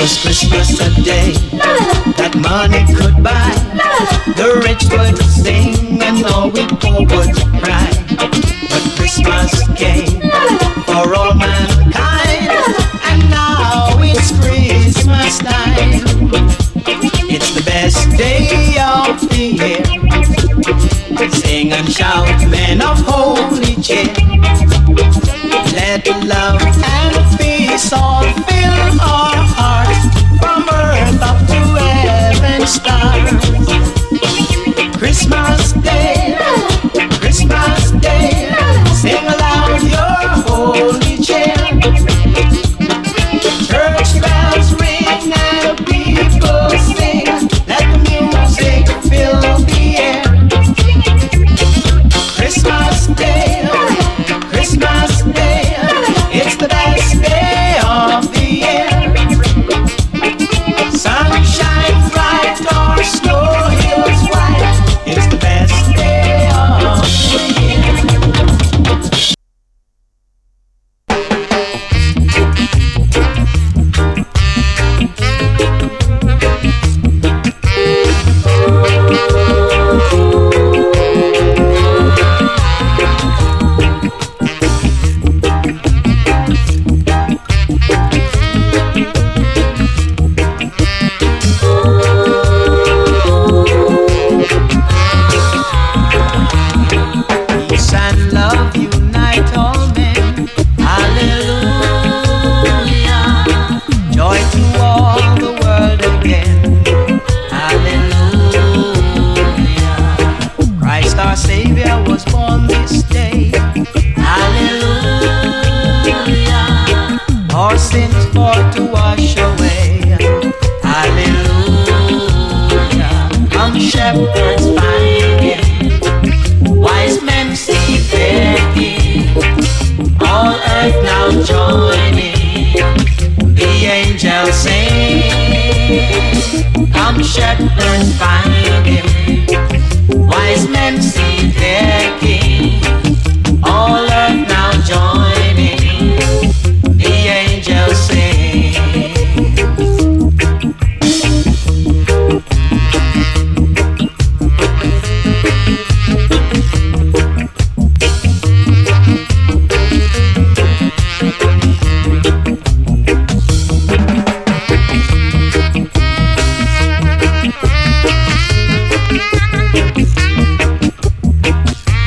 was Christmas a day that money could buy. The rich would sing and all we poor would cry. But Christmas came for all mankind, and now it's Christmas time. It's the best day of the year. Sing and shout, men of holy cheer. Let love and peace all. I'm Shepherd Fine.